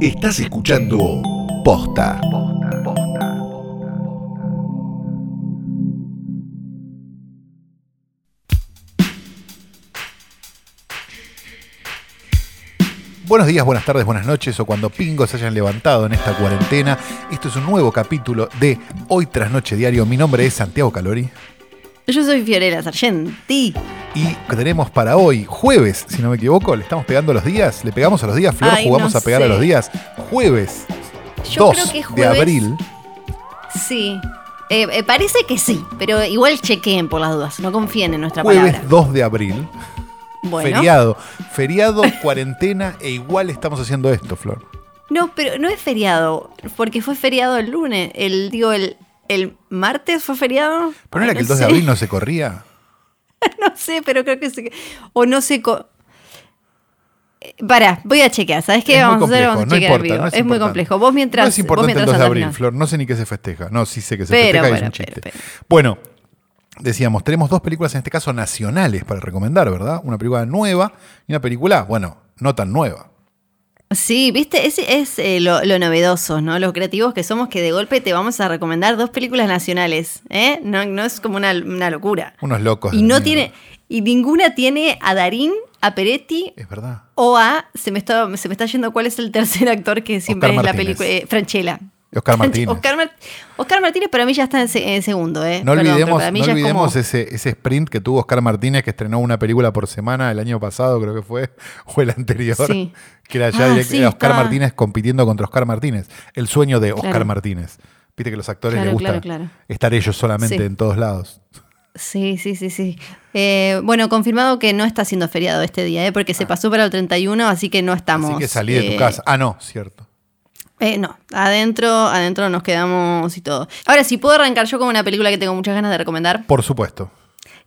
Estás escuchando Posta. Buenos días, buenas tardes, buenas noches o cuando pingos se hayan levantado en esta cuarentena. Esto es un nuevo capítulo de Hoy tras Noche Diario. Mi nombre es Santiago Calori. Yo soy Fiorella Sargenti. Y tenemos para hoy, jueves, si no me equivoco, le estamos pegando a los días. ¿Le pegamos a los días, Flor? Ay, ¿Jugamos no a pegar a los días? Jueves Yo 2 creo que es de jueves. abril. Sí. Eh, eh, parece que sí, pero igual chequeen por las dudas. No confíen en nuestra Jueves palabra. 2 de abril. Bueno. Feriado. Feriado, cuarentena e igual estamos haciendo esto, Flor. No, pero no es feriado, porque fue feriado el lunes. El, digo, el, el martes fue feriado. ¿Pero no era que el 2 sé. de abril no se corría? no sé, pero creo que se. O no sé. Co Eh, Pará, voy a chequear. ¿Sabes qué Es vamos a hacer? Vamos a no chequear en importa, vivo. no es es muy complejo. Vos mientras. no es importante el mientras 2 de abril. Flor. No sé ni qué se festeja. No, sí sé que se Pero, festeja y es un pero, chiste. pero. Bueno, decíamos, tenemos dos películas en este caso nacionales para recomendar, ¿verdad? Una película nueva y una película, bueno, no tan nueva. Sí, viste, ese es eh, lo, lo novedoso, ¿no? Los creativos que somos que de golpe te vamos a recomendar dos películas nacionales, ¿eh? No, no es como una, una locura. Unos locos. Y no tiene, y ninguna tiene a Darín, a Peretti Es verdad. o a, se me está, se me está yendo cuál es el tercer actor que siempre Oscar es la película, eh, Franchella. Oscar Martínez. Oscar, Mar- Oscar Martínez para mí ya está en, se- en segundo, ¿eh? No Perdón, olvidemos, para mí no ya es olvidemos como- ese, ese sprint que tuvo Oscar Martínez, que estrenó una película por semana el año pasado, creo que fue, o el anterior. Sí. Que era ya Ah, direct- sí, era Oscar Martínez compitiendo contra Oscar Martínez. El sueño de Oscar Claro. Martínez. Viste que a los actores Claro, les gusta claro, estar ellos solamente Sí. en todos lados. Sí, sí, sí, sí. Eh, bueno, confirmado que no está siendo feriado este día, ¿eh? porque se pasó para el 31, así que no estamos. Ah. Así que salí de tu eh, casa. Ah, no, cierto. Eh, no, adentro, adentro nos quedamos y todo. Ahora, si puedo arrancar yo con una película que tengo muchas ganas de recomendar. Por supuesto.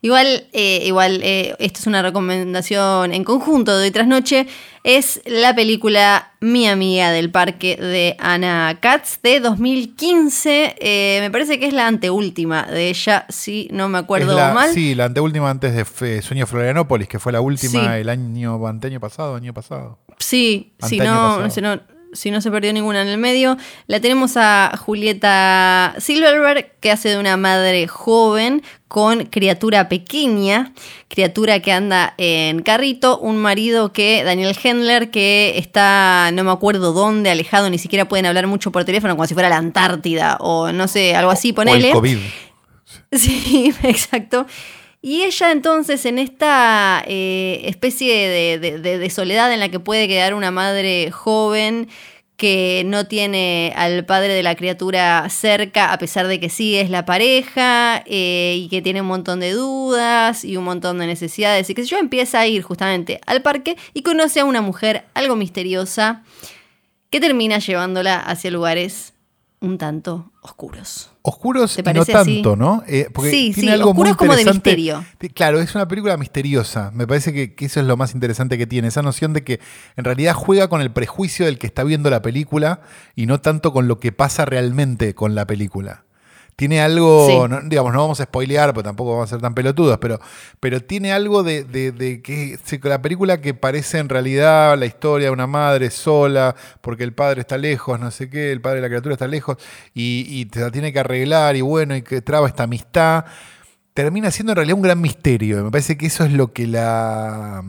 Igual, eh, igual, eh, esto es una recomendación en conjunto de hoy tras noche. Es la película Mi amiga del parque de Ana Katz de 2015. Eh, me parece que es la anteúltima de ella, si no me acuerdo la- mal. Sí, la anteúltima antes de Sueño Florianópolis, que fue la última Sí. el año anteaño pasado, año pasado. Sí, si Antaño no, pasado. no, si no se perdió ninguna en el medio. La tenemos a Julieta Silverberg, que hace de una madre joven con criatura pequeña, criatura que anda en carrito, un marido que, Daniel Hendler, que está, no me acuerdo dónde, alejado, ni siquiera pueden hablar mucho por teléfono, como si fuera la Antártida o no sé, algo así, O ponele. el COVID. Sí, exacto. Y ella entonces en esta eh, especie de, soledad en la que puede quedar una madre joven que no tiene al padre de la criatura cerca, a pesar de que sí es la pareja, eh, y que tiene un montón de dudas y un montón de necesidades, y que yo empieza a ir justamente al parque y conoce a una mujer algo misteriosa que termina llevándola hacia lugares un tanto oscuros. Oscuros ¿Te y no parece así? tanto, ¿no? Eh, porque Sí, tiene sí, algo muy oscuros como de misterio. Claro, es una película misteriosa. Me parece que, que eso es lo más interesante que tiene. Esa noción de que en realidad juega con el prejuicio del que está viendo la película y no tanto con lo que pasa realmente con la película. Tiene algo, Sí. no- digamos, no vamos a spoilear, porque tampoco vamos a ser tan pelotudos, pero, pero tiene algo de, de- de que se- la película que parece en realidad la historia de una madre sola, porque el padre está lejos, no sé qué, el padre de la criatura está lejos, y, y te la tiene que arreglar, y bueno, y que traba esta amistad, termina siendo en realidad un gran misterio. Me parece que eso es lo que la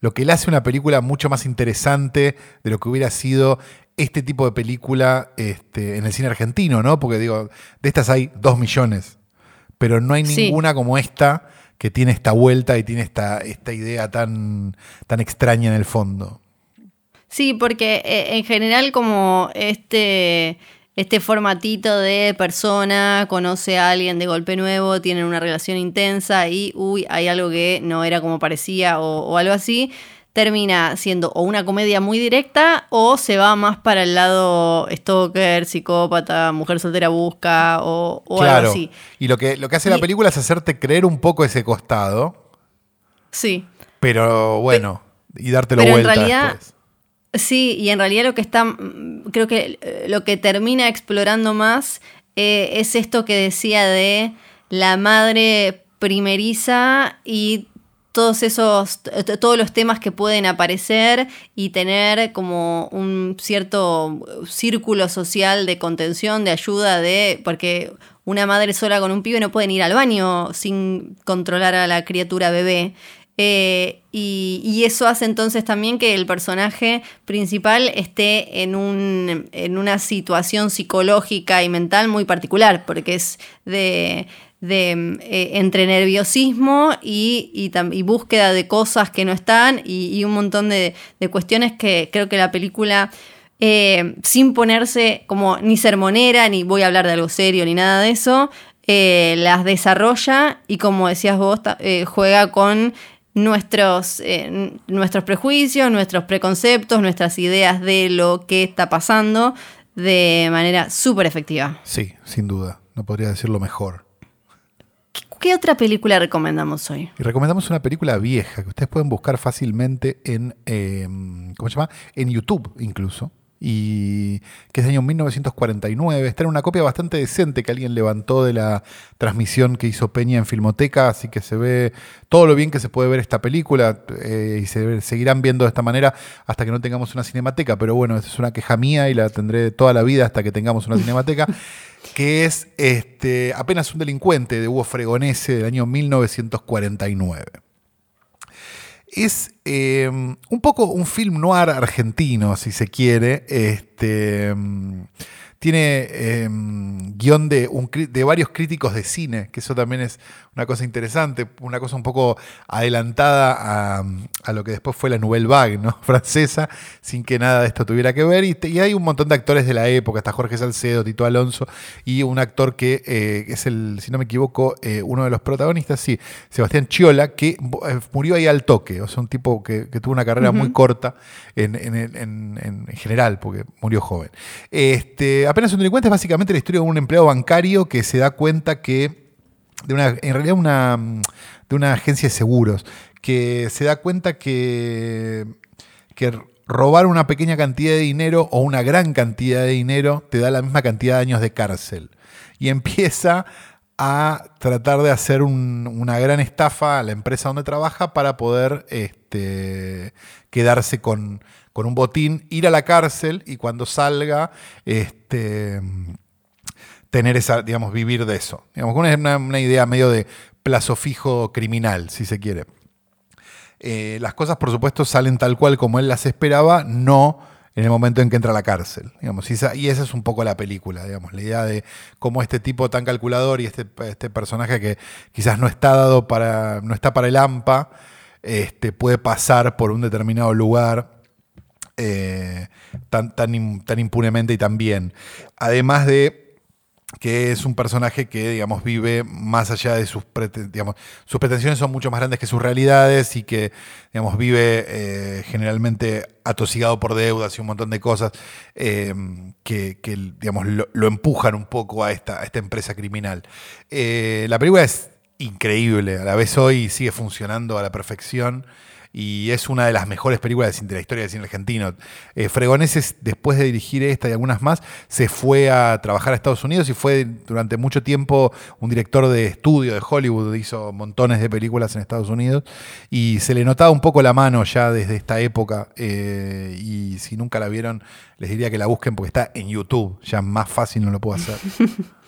lo que le hace una película mucho más interesante de lo que hubiera sido este tipo de película este, en el cine argentino, ¿no? Porque digo, de estas hay dos millones, pero no hay Sí. ninguna como esta que tiene esta vuelta y tiene esta, esta idea tan, tan extraña en el fondo. Sí, porque eh, en general como este, este formatito de persona conoce a alguien de golpe nuevo, tienen una relación intensa y, uy, hay algo que no era como parecía o, o algo así, termina siendo o una comedia muy directa o se va más para el lado stalker, psicópata, mujer soltera busca o, o algo así. Y lo que, lo que hace la película es hacerte creer un poco ese costado, Sí. pero bueno, y dártelo pero en vuelta realidad- después. Sí, y en realidad lo que está, creo que eh, lo que termina explorando más eh, es esto que decía de la madre primeriza y todos esos, todos los temas que pueden aparecer y tener como un cierto círculo social de contención, de ayuda, de, porque una madre sola con un pibe no pueden ir al baño sin controlar a la criatura bebé. Eh, y, eso hace entonces también que el personaje principal esté en, un, en una situación psicológica y mental muy particular, porque es de, eh, entre nerviosismo y, búsqueda de cosas que no están y, un montón de, cuestiones que creo que la película, eh, sin ponerse como ni sermonera, ni voy a hablar de algo serio, ni nada de eso, las desarrolla y como decías vos, juega con nuestros, eh, nuestros prejuicios, nuestros preconceptos, nuestras ideas de lo que está pasando de manera súper efectiva. Sí, sin duda. No podría decirlo mejor. ¿Qué, otra película recomendamos hoy? Y recomendamos una película vieja que ustedes pueden buscar fácilmente en, eh, ¿cómo se llama? En YouTube incluso y que es de año 1949. Está en una copia bastante decente que alguien levantó de la transmisión que hizo Peña en Filmoteca, así que se ve todo lo bien que se puede ver esta película eh, y se seguirán viendo de esta manera hasta que no tengamos una cinemateca, pero bueno, esa es una queja mía y la tendré toda la vida hasta que tengamos una cinemateca, que es este, apenas un delincuente de Hugo Fregonese del año 1949 es em, un poco un film noir argentino, si se quiere. Este, tiene em, guion de, de, varios críticos de cine, que eso también es una cosa interesante, una cosa un poco adelantada a, lo que después fue la Nouvelle Vague ¿no? francesa, sin que nada de esto tuviera que ver. Y, hay un montón de actores de la época, está Jorge Salcedo, Tito Alonso, y un actor que eh, es el, si no me equivoco, eh, uno de los protagonistas, sí, Sebastián Chiola, que eh, murió ahí al toque, o sea, un tipo que, tuvo una carrera muy corta en, en, general, porque murió joven. Este, apenas un delincuente es básicamente la historia de un empleado bancario que se da cuenta que, de una, en realidad una, de una agencia de seguros, que se da cuenta que, que robar una pequeña cantidad de dinero o una gran cantidad de dinero te da la misma cantidad de años de cárcel. Y empieza a tratar de hacer una gran estafa a la empresa donde trabaja para poder este, quedarse con, con un botín, ir a la cárcel y cuando salga, este, tener esa, digamos, vivir de eso. Digamos, una, una idea medio de plazo fijo criminal, si se quiere. Eh, las cosas, por supuesto, salen tal cual como él las esperaba, no en el momento en que entra a la cárcel. Digamos, y, esa, es un poco la película, digamos, la idea de cómo este tipo tan calculador y este, este personaje que quizás no está dado para, no está para el AMPA, este, puede pasar por un determinado lugar eh, tan, tan, tan impunemente y tan bien. Además de que es un personaje que, digamos, vive más allá de sus digamos, sus pretensiones son mucho más grandes que sus realidades y que, digamos, vive eh, generalmente atosigado por deudas y un montón de cosas eh, que, digamos, lo, empujan un poco a esta, esta empresa criminal. la película es increíble, a la vez hoy sigue funcionando a la perfección y es una de las mejores películas de la historia del cine argentino. Eh, Fregoneses, después de dirigir esta y algunas más, se fue a trabajar a Estados Unidos y fue durante mucho tiempo un director de estudio de Hollywood, hizo montones de películas en Estados Unidos y se le notaba un poco la mano ya desde esta época eh, y si nunca la vieron, les diría que la busquen porque está en YouTube, ya más fácil no lo puedo hacer.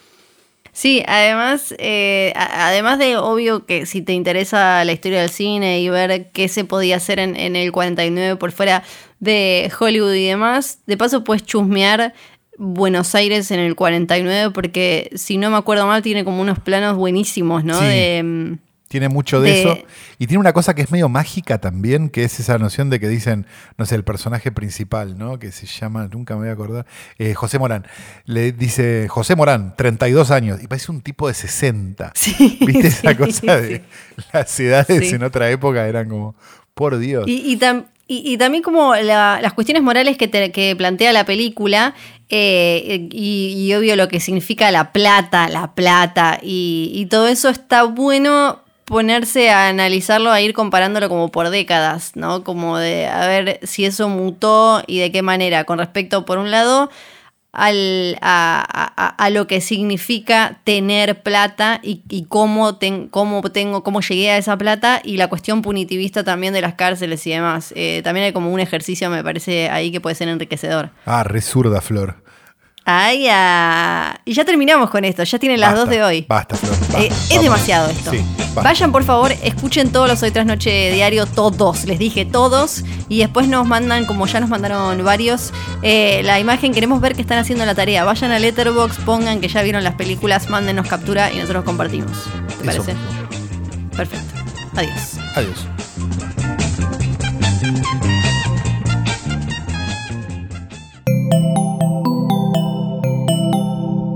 Sí, además, eh, además de obvio que si te interesa la historia del cine y ver qué se podía hacer en, en, el 49 por fuera de Hollywood y demás, de paso puedes chusmear Buenos Aires en el 49 porque si no me acuerdo mal tiene como unos planos buenísimos, ¿no? De, mm, tiene mucho de, eso. Y tiene una cosa que es medio mágica también, que es esa noción de que dicen, no sé, el personaje principal, ¿no? Que se llama, nunca me voy a acordar, eh, José Morán. Le dice, José Morán, 32 años, y parece un tipo de 60. Sí, ¿Viste esa cosa de las edades en otra época? Eran como, por Dios. Y, y, también como las cuestiones morales que, que plantea la película, eh, y, obvio lo que significa la plata, la plata, y todo eso está bueno ponerse a analizarlo, a ir comparándolo como por décadas, ¿no? Como de a ver si eso mutó y de qué manera, con respecto, por un lado, al, a, a- lo que significa tener plata y, y cómo, ten- cómo tengo, cómo llegué a esa plata y la cuestión punitivista también de las cárceles y demás. Eh, también hay como un ejercicio, me parece, ahí que puede ser enriquecedor. Ah, resurda Flor. Ay, ah. Y ya terminamos con esto, ya tienen las Basta, dos de hoy. Basta, Flor. basta, Eh, es demasiado esto. Sí, basta. Vayan por favor, escuchen todos los Hoy Tras Noche Diario, todos, les dije todos, y después nos mandan, como ya nos mandaron varios, eh, la imagen, queremos ver que están haciendo la tarea. Vayan a Letterbox, pongan que ya vieron las películas, mándenos captura y nosotros compartimos. ¿Te Eso parece? Perfecto. Adiós. Adiós.